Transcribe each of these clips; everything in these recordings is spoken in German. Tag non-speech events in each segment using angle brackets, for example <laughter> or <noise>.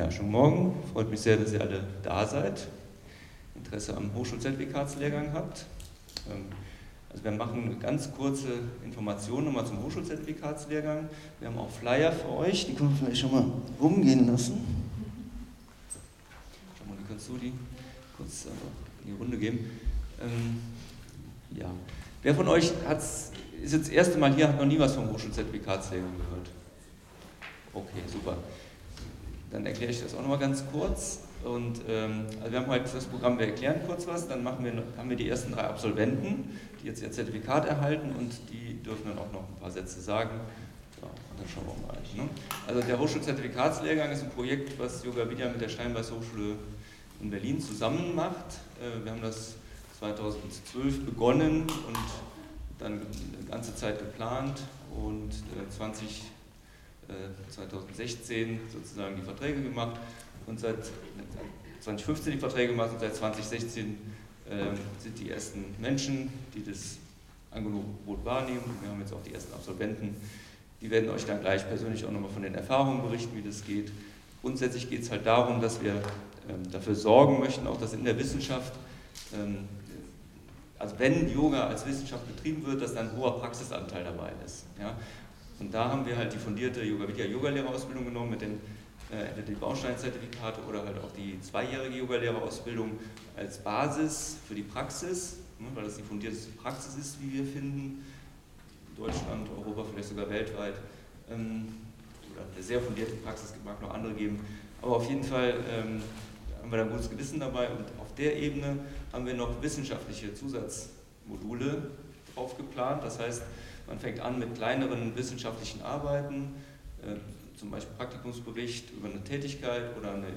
Ja, schönen Morgen. Freut mich sehr, dass ihr alle da seid. Interesse am Hochschulzertifikatslehrgang habt. Ähm, also wir machen eine ganz kurze Information nochmal zum Hochschulzertifikatslehrgang. Wir haben auch Flyer für euch, die können wir vielleicht schon mal rumgehen lassen. Schau mal, kannst du die kurz in die Runde geben. Ähm, ja. Wer von euch hat's, ist jetzt das erste Mal hier, hat noch nie was vom Hochschulzertifikatslehrgang gehört? Okay, super. Dann erkläre ich das auch nochmal ganz kurz. Und ähm, also wir haben heute das Programm, wir erklären kurz was, dann machen wir, haben wir die ersten drei Absolventen, die jetzt ihr Zertifikat erhalten und die dürfen dann auch noch ein paar Sätze sagen. Ja, dann schauen wir mal. Ne? Also der Hochschulzertifikatslehrgang ist ein Projekt, was Yoga Vidya mit der Steinbeiß Hochschule in Berlin zusammen macht. Äh, wir haben das 2012 begonnen und dann eine ganze Zeit geplant und 20, äh, 2016 äh, sozusagen die Verträge gemacht und seit 2015 die Verträge gemacht und seit 2016 äh, sind die ersten Menschen, die das Angebot wahrnehmen. Wir haben jetzt auch die ersten Absolventen. Die werden euch dann gleich persönlich auch nochmal von den Erfahrungen berichten, wie das geht. Grundsätzlich geht es halt darum, dass wir ähm, dafür sorgen möchten, auch dass in der Wissenschaft, ähm, also wenn Yoga als Wissenschaft betrieben wird, dass dann ein hoher Praxisanteil dabei ist. Ja? Und da haben wir halt die fundierte Yoga Vidya Yogalehrerausbildung genommen mit den äh, entweder die Bausteinzertifikate oder halt auch die zweijährige Yogalehrerausbildung als Basis für die Praxis, ne, weil das die fundierteste Praxis ist, wie wir finden, Deutschland, Europa, vielleicht sogar weltweit. Ähm, oder eine sehr fundierte Praxis, mag noch andere geben. Aber auf jeden Fall ähm, haben wir da ein gutes Gewissen dabei und auf der Ebene haben wir noch wissenschaftliche Zusatzmodule drauf geplant. Das heißt, man fängt an mit kleineren wissenschaftlichen Arbeiten, äh, zum Beispiel Praktikumsbericht über eine Tätigkeit oder eine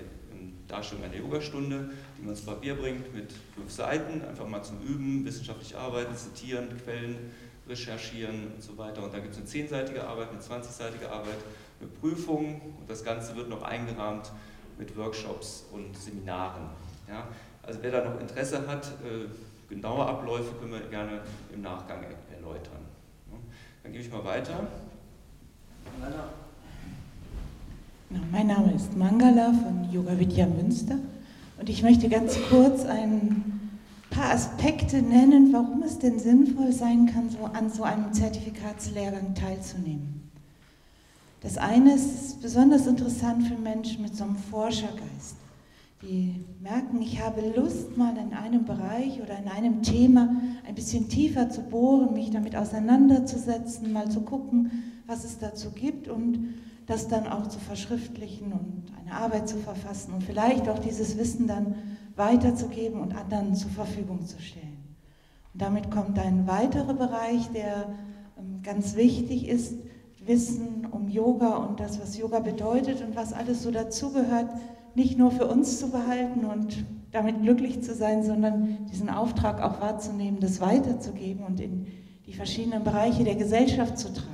Darstellung einer Yogastunde, die man ins Papier bringt mit fünf Seiten, einfach mal zum Üben, wissenschaftlich arbeiten, zitieren, Quellen recherchieren und so weiter. Und da gibt es eine zehnseitige Arbeit, eine 20-seitige Arbeit, eine Prüfung und das Ganze wird noch eingerahmt mit Workshops und Seminaren. Ja? Also wer da noch Interesse hat, äh, genaue Abläufe können wir gerne im Nachgang erläutern. Dann gebe ich mal weiter. Mein Name ist Mangala von Yoga Vidya Münster und ich möchte ganz kurz ein paar Aspekte nennen, warum es denn sinnvoll sein kann, so an so einem Zertifikatslehrgang teilzunehmen. Das eine ist besonders interessant für Menschen mit so einem Forschergeist, die merken, ich habe Lust, mal in einem Bereich oder in einem Thema ein bisschen tiefer zu bohren, mich damit auseinanderzusetzen, mal zu gucken, was es dazu gibt und das dann auch zu verschriftlichen und eine Arbeit zu verfassen und vielleicht auch dieses Wissen dann weiterzugeben und anderen zur Verfügung zu stellen. Und damit kommt ein weiterer Bereich, der ähm, ganz wichtig ist, Wissen um Yoga und das, was Yoga bedeutet und was alles so dazugehört, nicht nur für uns zu behalten und damit glücklich zu sein, sondern diesen Auftrag auch wahrzunehmen, das weiterzugeben und in die verschiedenen Bereiche der Gesellschaft zu tragen.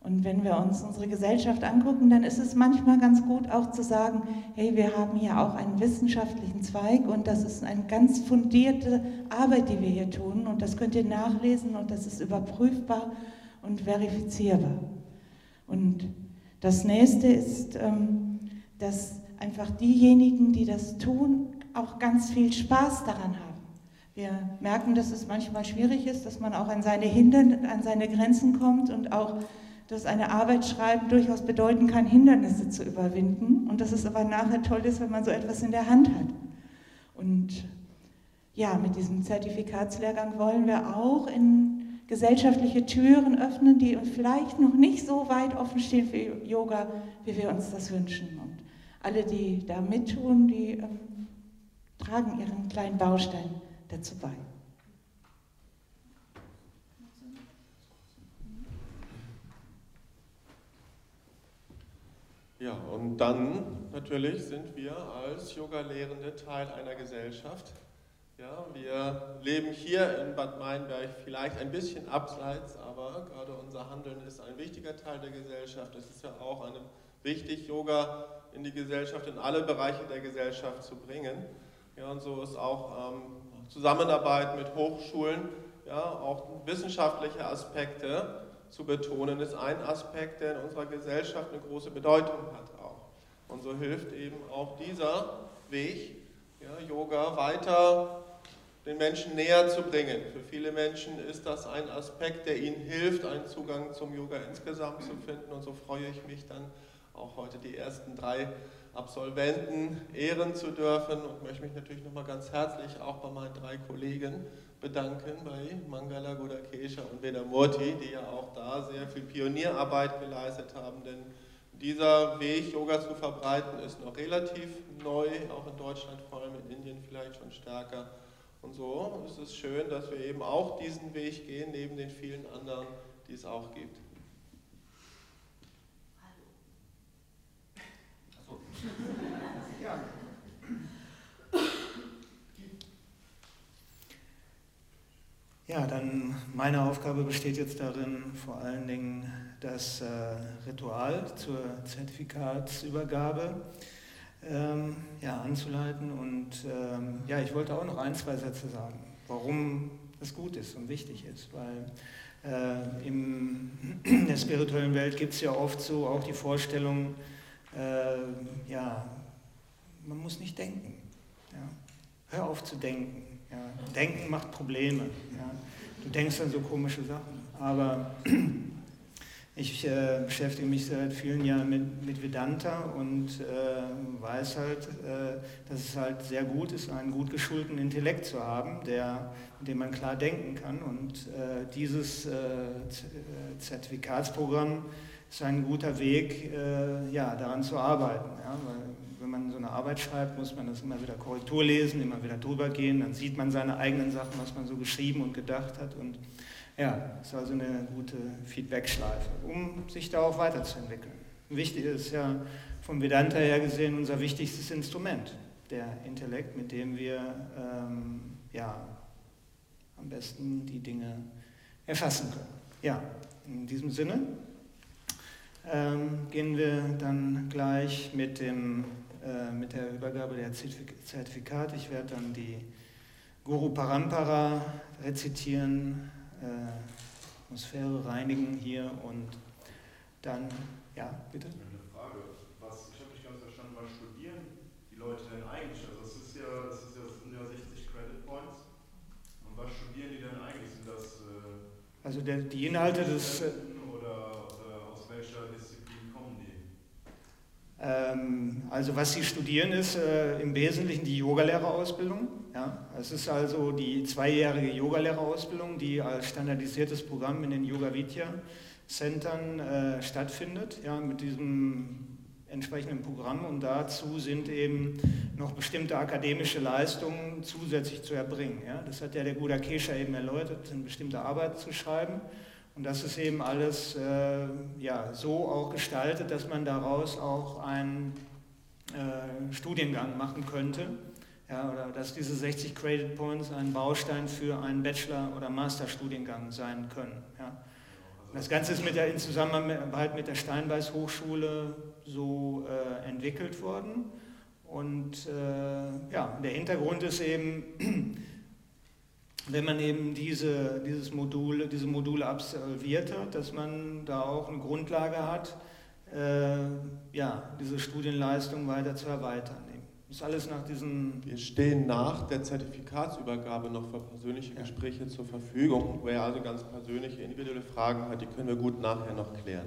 Und wenn wir uns unsere Gesellschaft angucken, dann ist es manchmal ganz gut auch zu sagen, hey, wir haben hier auch einen wissenschaftlichen Zweig und das ist eine ganz fundierte Arbeit, die wir hier tun und das könnt ihr nachlesen und das ist überprüfbar und verifizierbar. Und das nächste ist, ähm, dass einfach diejenigen, die das tun, auch ganz viel Spaß daran haben. Wir merken, dass es manchmal schwierig ist, dass man auch an seine Hindern, an seine Grenzen kommt und auch dass eine Arbeit schreiben durchaus bedeuten kann, Hindernisse zu überwinden und dass es aber nachher toll ist, wenn man so etwas in der Hand hat. Und ja, mit diesem Zertifikatslehrgang wollen wir auch in gesellschaftliche Türen öffnen, die vielleicht noch nicht so weit offen stehen für Yoga, wie wir uns das wünschen. Alle, die da mittun, die ähm, tragen ihren kleinen Baustein dazu bei. Ja, und dann natürlich sind wir als Yoga-Lehrende Teil einer Gesellschaft. Ja, wir leben hier in Bad Meinberg vielleicht ein bisschen abseits, aber gerade unser Handeln ist ein wichtiger Teil der Gesellschaft. Es ist ja auch eine, wichtig, Yoga in die Gesellschaft, in alle Bereiche der Gesellschaft zu bringen. Ja, und so ist auch ähm, Zusammenarbeit mit Hochschulen, ja, auch wissenschaftliche Aspekte zu betonen, ist ein Aspekt, der in unserer Gesellschaft eine große Bedeutung hat auch. Und so hilft eben auch dieser Weg, ja, Yoga weiter den Menschen näher zu bringen. Für viele Menschen ist das ein Aspekt, der ihnen hilft, einen Zugang zum Yoga insgesamt zu finden. Und so freue ich mich dann auch heute die ersten drei Absolventen ehren zu dürfen und möchte mich natürlich nochmal ganz herzlich auch bei meinen drei Kollegen bedanken, bei Mangala Godakesha und Vedamurti, die ja auch da sehr viel Pionierarbeit geleistet haben, denn dieser Weg, Yoga zu verbreiten, ist noch relativ neu, auch in Deutschland, vor allem in Indien vielleicht schon stärker. Und so ist es schön, dass wir eben auch diesen Weg gehen, neben den vielen anderen, die es auch gibt. Ja. dann meine Aufgabe besteht jetzt darin, vor allen Dingen das äh, Ritual zur Zertifikatsübergabe ähm, ja, anzuleiten. Und ähm, ja, ich wollte auch noch ein, zwei Sätze sagen, warum es gut ist und wichtig ist, weil äh, im, in der spirituellen Welt gibt es ja oft so auch die Vorstellung, äh, ja, man muss nicht denken. Ja. Hör auf zu denken. Ja. Denken macht Probleme. Ja. Du denkst an so komische Sachen. Aber <clears throat> ich äh, beschäftige mich seit vielen Jahren mit, mit Vedanta und äh, weiß halt, äh, dass es halt sehr gut ist, einen gut geschulten Intellekt zu haben, der, mit dem man klar denken kann. Und äh, dieses äh, Zertifikatsprogramm ist ein guter Weg, äh, ja, daran zu arbeiten. Ja? Weil wenn man so eine Arbeit schreibt, muss man das immer wieder Korrektur lesen, immer wieder drüber gehen, dann sieht man seine eigenen Sachen, was man so geschrieben und gedacht hat. Und ja, es ist also eine gute Feedback-Schleife, um sich da auch weiterzuentwickeln. Wichtig ist ja vom Vedanta her gesehen unser wichtigstes Instrument, der Intellekt, mit dem wir ähm, ja, am besten die Dinge erfassen können. Ja, in diesem Sinne ähm, gehen wir dann gleich mit, dem, äh, mit der Übergabe der Zertifikate. Ich werde dann die Guru Parampara rezitieren, äh, Atmosphäre reinigen hier und dann, ja, bitte. Eine Frage, was, ich habe nicht ganz verstanden, was studieren die Leute denn eigentlich? Also das ist ja, das, ist ja, das sind ja 60 Credit Points. Und was studieren die denn eigentlich? Sind das äh, also der, die Inhalte des äh, Ähm, also was Sie studieren ist äh, im Wesentlichen die Yogalehrerausbildung. Ja? Es ist also die zweijährige Yogalehrerausbildung, die als standardisiertes Programm in den Yoga Vidya Centern äh, stattfindet, ja, mit diesem entsprechenden Programm und dazu sind eben noch bestimmte akademische Leistungen zusätzlich zu erbringen. Ja? Das hat ja der Guda Kesha eben erläutert, eine bestimmte Arbeit zu schreiben. Und das ist eben alles äh, ja, so auch gestaltet, dass man daraus auch einen äh, Studiengang machen könnte. Ja, oder dass diese 60 Credit Points ein Baustein für einen Bachelor- oder Masterstudiengang sein können. Ja. Das Ganze ist mit der, in Zusammenarbeit mit der Steinbeiß Hochschule so äh, entwickelt worden. Und äh, ja, der Hintergrund ist eben, wenn man eben diese, dieses Modul, diese Module absolviert hat, dass man da auch eine Grundlage hat, äh, ja, diese Studienleistung weiter zu erweitern. Das ist alles nach diesen. Wir stehen nach der Zertifikatsübergabe noch für persönliche ja. Gespräche zur Verfügung. Wer also ganz persönliche, individuelle Fragen hat, die können wir gut nachher noch klären.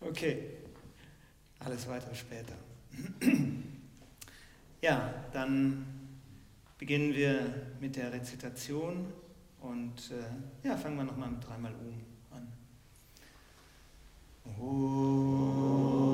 Okay, alles weitere später. Ja, dann beginnen wir mit der Rezitation und äh, ja, fangen wir nochmal mit dreimal um an. Oh.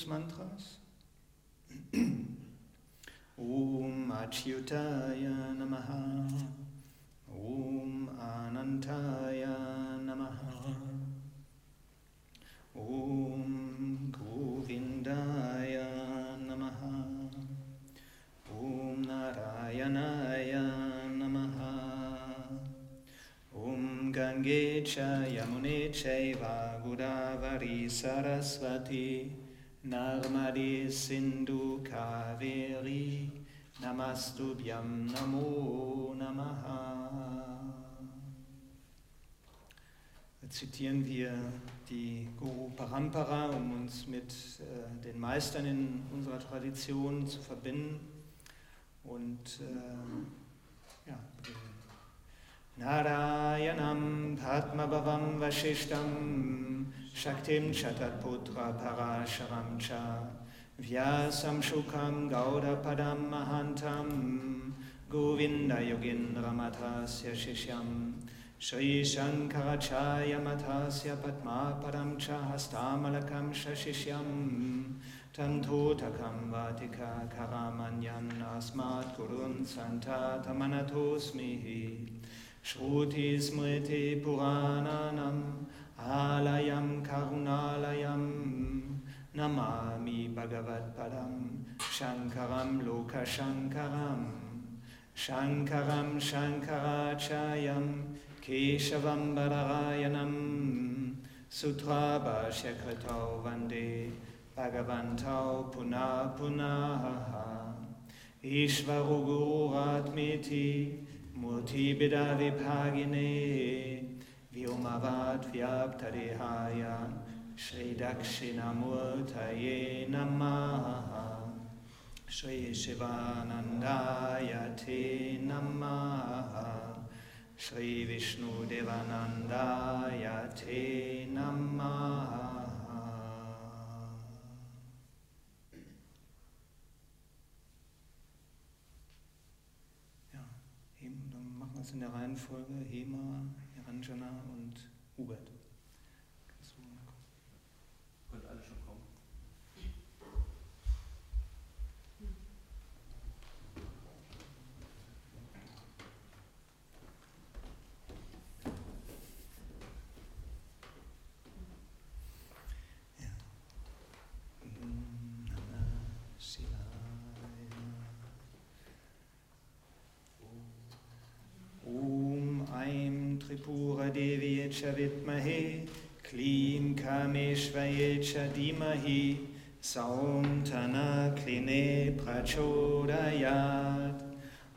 Reinigungsmantras. <clears throat> Om Achyutaya Namaha. Om Anantaya Namaha. Om Govindaya Namaha. Om Narayanaya Namaha. Om Gange cha Yamune chaiva Godavari Sarasvati Narmade Sindhu Kaveri Namastubhyam Namo Namaha. Zitieren wir die Guru Parampara, um uns mit äh, den Meistern in unserer Tradition zu verbinden. Und äh, ja, नारायणं धात्मभवं वसिष्ठं शक्तिं च भवाशं च। व्यासं सुखं गौरपदं महान्तं गोविन्दयुगीन्द्रमथस्य शिष्यं। श्रीशङ्खायमथस्य पद्मापरं च हस्तामलकं च शिष्यं। तन्धूतघं वातिघामन्यस्मात् गुरुन् सन्धातमनथोऽस्मिहि Shruti Smriti Purananam Alayam Karunalayam Namami Bhagavad Padam Shankaram Loka Shankaram Shankaram Shankarachayam Keshavam Badarayanam Sutra Bhashyakritau Vande Bhagavantau Puna Punaha Ishvaro Guratmeti Murti Bidavipagine Vyomavad Vyaptadehaya Shri Dakshinamurtaye Namaha. Shri Shivanandaya Te Namaha. Shri Vishnu Devanandaya Te Namaha Ja, Es in der Reihenfolge Hema, Niranjana und Hubert. Kannst du mal gucken? Könnt alle schon kommen. Namah Shivaya. Om Aim Tripura Devi Cha Vidmahe Klim Kameshvaye Cha Dhimahi Saum Tana Kline Prachodayat.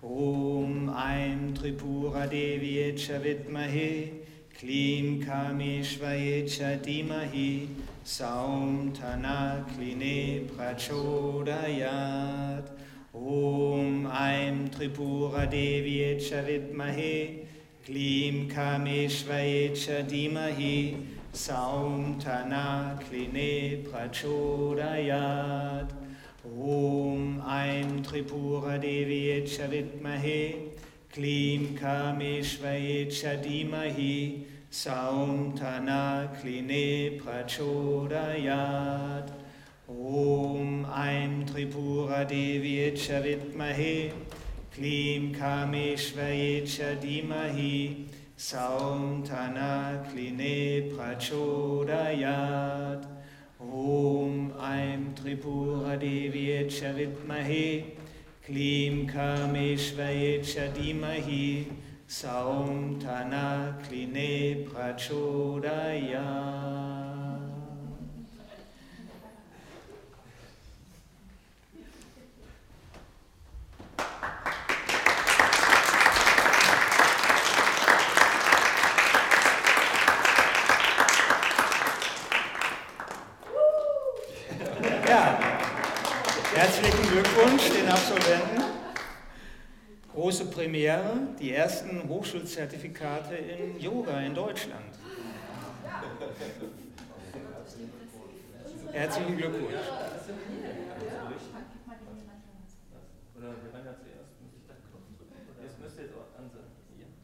Om Aim Tripura Devi Cha Vidmahe Klim Kameshvaye Cha Dhimahi Saum Tana Kline Prachodayat. Om Aim Tripura Devi Cha Vidmahe Klim Kameshvaye Cha Dhimahi Saum Tana Kline Prachodayat Om Aim Tripura Devi Cha Vidmahe Klim Kameshvaye Cha Dhimahi Saum Tana Kline Prachodayat Om Aim Tripura Devi Cha Vidmahe Klim Kameshvaye Cha Dhimahi Saum Tana Kline Prachodayat Om Aim Tripura Devi Cha Vidmahe Klim Kameshvaye Cha Dhimahi Saum Tana Kline Prachodayat Ja, herzlichen Glückwunsch den Absolventen. Große Premiere, die ersten Hochschulzertifikate in Yoga in Deutschland. Herzlichen Glückwunsch.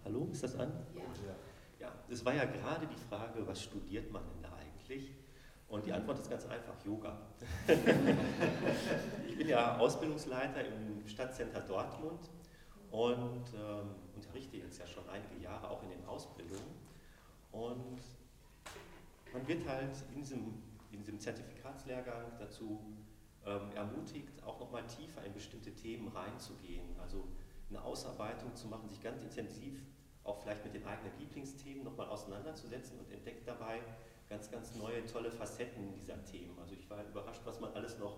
Hallo, ist das an? Ja, es war ja gerade die Frage, was studiert man denn da eigentlich? Und die Antwort ist ganz einfach, Yoga. ich bin ja Ausbildungsleiter im Stadtcenter Dortmund und ähm, unterrichte jetzt ja schon einige Jahre auch in den Ausbildungen. Und man wird halt in diesem, in diesem Zertifikatslehrgang dazu ähm, ermutigt, auch nochmal tiefer in bestimmte Themen reinzugehen. Also eine Ausarbeitung zu machen, sich ganz intensiv auch vielleicht mit den eigenen Lieblingsthemen nochmal auseinanderzusetzen und entdeckt dabei ganz, ganz neue, tolle Facetten dieser Themen. Also ich war überrascht, was man alles noch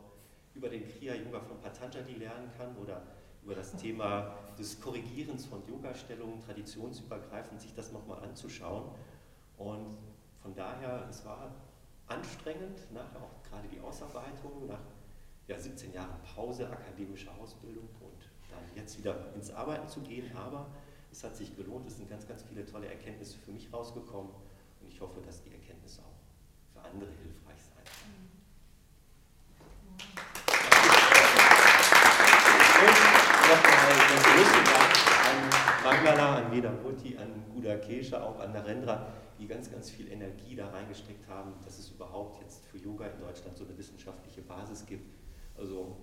über den Kriya-Yoga von Patanjali lernen kann oder über das Thema des Korrigierens von Yoga-Stellungen, traditionsübergreifend sich das nochmal anzuschauen. Und von daher, es war anstrengend, nachher auch gerade die Ausarbeitung, nach ja, 17 Jahren Pause, akademische Ausbildung und dann jetzt wieder ins Arbeiten zu gehen, aber es hat sich gelohnt, es sind ganz, ganz viele tolle Erkenntnisse für mich rausgekommen ich hoffe, dass die Erkenntnisse auch für andere hilfreich sein. Und nochmal den größten Dank an Mangala, an Vedamurti, an Guda Kesha, auch an Narendra, die ganz, ganz viel Energie da reingesteckt haben, dass es überhaupt jetzt für Yoga in Deutschland so eine wissenschaftliche Basis gibt. Also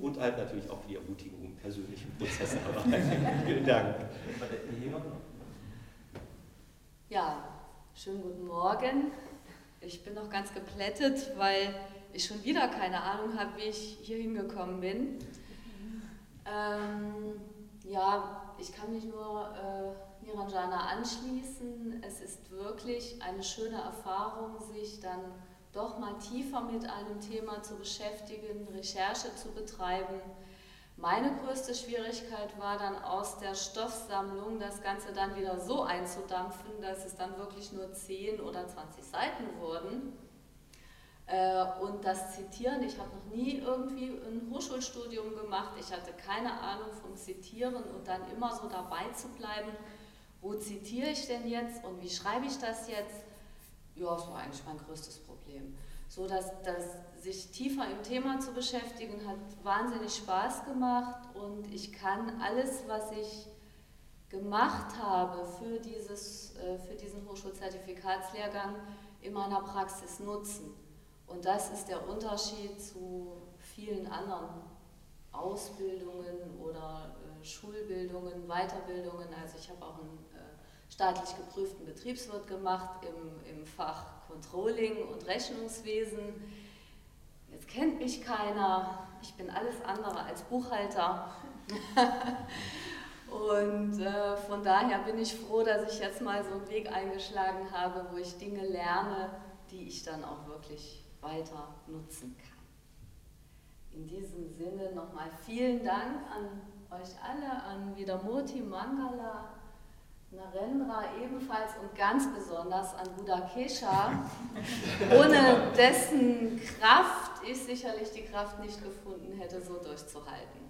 und halt natürlich auch für die Ermutigung im persönlichen Prozess. <laughs> Aber vielen Dank. Ja, schönen guten Morgen. Ich bin noch ganz geplättet, weil ich schon wieder keine Ahnung habe, wie ich hier hingekommen bin. Ähm, ja, ich kann mich nur äh, Niranjana anschließen. Es ist wirklich eine schöne Erfahrung, sich dann doch mal tiefer mit einem Thema zu beschäftigen, Recherche zu betreiben. Meine größte Schwierigkeit war dann aus der Stoffsammlung das Ganze dann wieder so einzudampfen, dass es dann wirklich nur 10 oder 20 Seiten wurden. Äh, und das Zitieren, ich habe noch nie irgendwie ein Hochschulstudium gemacht, ich hatte keine Ahnung vom Zitieren und dann immer so dabei zu bleiben, wo zitiere ich denn jetzt und wie schreibe ich das jetzt? Ja, das war eigentlich mein größtes Problem. So dass, dass sich tiefer im Thema zu beschäftigen, hat wahnsinnig Spaß gemacht und ich kann alles, was ich gemacht habe für, dieses, äh, für diesen Hochschulzertifikatslehrgang in meiner Praxis nutzen. Und das ist der Unterschied zu vielen anderen Ausbildungen oder äh, Schulbildungen, Weiterbildungen. Also ich habe auch einen staatlich geprüften Betriebswirt gemacht im, im Fach Controlling und Rechnungswesen. Jetzt kennt mich keiner, ich bin alles andere als Buchhalter. <laughs> und äh, von daher bin ich froh, dass ich jetzt mal so einen Weg eingeschlagen habe, wo ich Dinge lerne, die ich dann auch wirklich weiter nutzen kann. In diesem Sinne nochmal vielen Dank an euch alle, an Vidamoti Mangala, Narendra ebenfalls und ganz besonders an Buddha Kesha, ohne dessen Kraft ich sicherlich die Kraft nicht gefunden hätte, so durchzuhalten.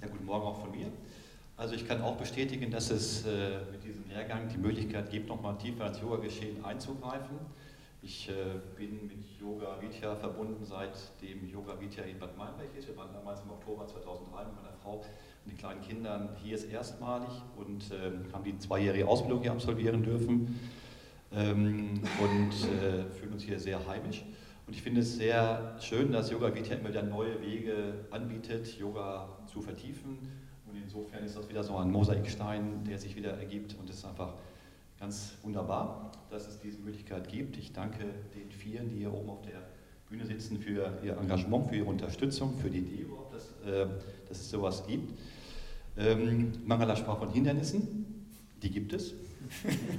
Ja, guten Morgen auch von mir. Also ich kann auch bestätigen, dass es äh, mit diesem Lehrgang die Möglichkeit gibt, nochmal tiefer ins Yoga-Geschehen einzugreifen. Ich äh, bin mit Yoga Vidya verbunden seit dem Yoga Vidya in Bad Meinberg ist. Wir waren damals im Oktober 2003 mit meiner Frau und den kleinen Kindern hier ist erstmalig und äh, haben die zweijährige Ausbildung hier absolvieren dürfen ähm, und äh, fühlen uns hier sehr heimisch. Und ich finde es sehr schön, dass Yoga Vidya immer wieder neue Wege anbietet, Yoga zu vertiefen. Und insofern ist das wieder so ein Mosaikstein, der sich wieder ergibt und es ist einfach ganz wunderbar, dass es diese Möglichkeit gibt. Ich danke den Vieren, die hier oben auf der Bühne sitzen, für ihr Engagement, für ihre Unterstützung, für die Idee dass, äh, dass es sowas gibt. Ähm, Mangala sprach von Hindernissen, die gibt es.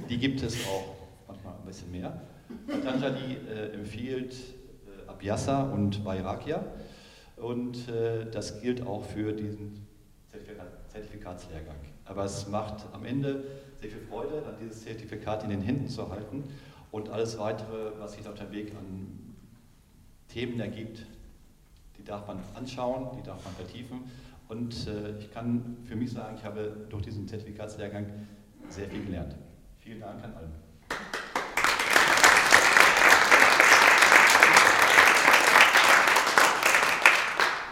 Die gibt es auch manchmal ein bisschen mehr. Patanjali äh, empfiehlt äh, Abhyasa und Vairagya und äh, das gilt auch für diesen Zertifikatslehrgang. Aber es macht am Ende sehr viel Freude, dann dieses Zertifikat in den Händen zu halten und alles weitere, was sich auf dem Weg an Themen ergibt, die darf man anschauen, die darf man vertiefen. Und äh, ich kann für mich sagen, ich habe durch diesen Zertifikatslehrgang sehr viel gelernt. Vielen Dank an alle.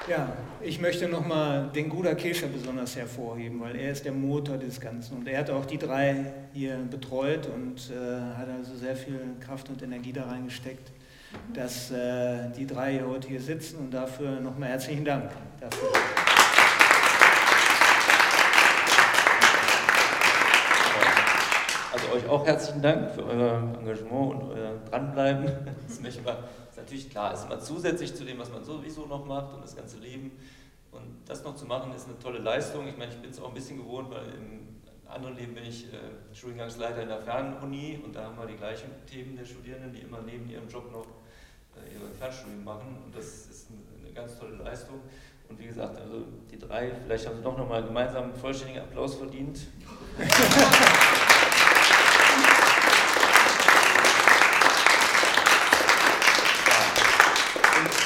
Ja, ich möchte nochmal den Guda Kescher besonders hervorheben, weil er ist der Motor des Ganzen und er hat auch die drei hier betreut und äh, hat also sehr viel Kraft und Energie da reingesteckt, dass äh, die drei heute hier sitzen und dafür nochmal herzlichen Dank. Dafür. Also euch auch herzlichen Dank für euer Engagement und euer Dranbleiben. Das ist, immer, ist natürlich klar, ist immer zusätzlich zu dem, was man sowieso noch macht und das ganze Leben. Und das noch zu machen, ist eine tolle Leistung. Ich meine, ich bin es auch ein bisschen gewohnt, weil im anderen Leben bin ich äh, Studiengangsleiter in der Fernuni und da haben wir die gleichen Themen der Studierenden, die immer neben ihrem Job noch äh, ihre Fernstudium machen. Und das ist eine, eine ganz tolle Leistung. Und wie gesagt, also die drei, vielleicht haben sie doch nochmal gemeinsam einen vollständigen Applaus verdient. <laughs>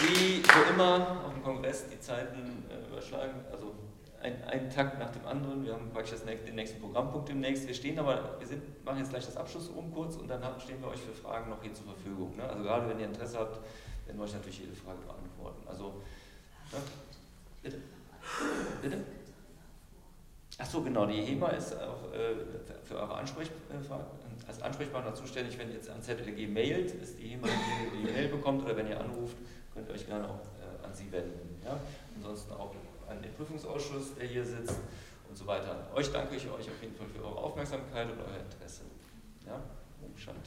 wie so immer auf dem Kongress die Zeiten äh, überschlagen, also ein, einen Tag nach dem anderen. Wir haben praktisch das, den nächsten Programmpunkt demnächst. Wir stehen aber, wir sind, machen jetzt gleich das Abschlussrum kurz und dann stehen wir euch für Fragen noch hier zur Verfügung. Ne? Also gerade wenn ihr Interesse habt, werden wir euch natürlich jede Frage beantworten. Also, ne? bitte. Bitte? Ach genau, die HEMA ist auch äh, für eure Ansprechfragen als Ansprechpartner zuständig, wenn ihr jetzt an ZLG mailt, ist die HEMA, die die Mail bekommt oder wenn ihr anruft, könnt ihr euch gerne auch äh, an sie wenden. Ja? Ansonsten auch an den Prüfungsausschuss, der hier sitzt und so weiter. Euch danke ich euch auf jeden Fall für eure Aufmerksamkeit und euer Interesse. Ja? Umstand.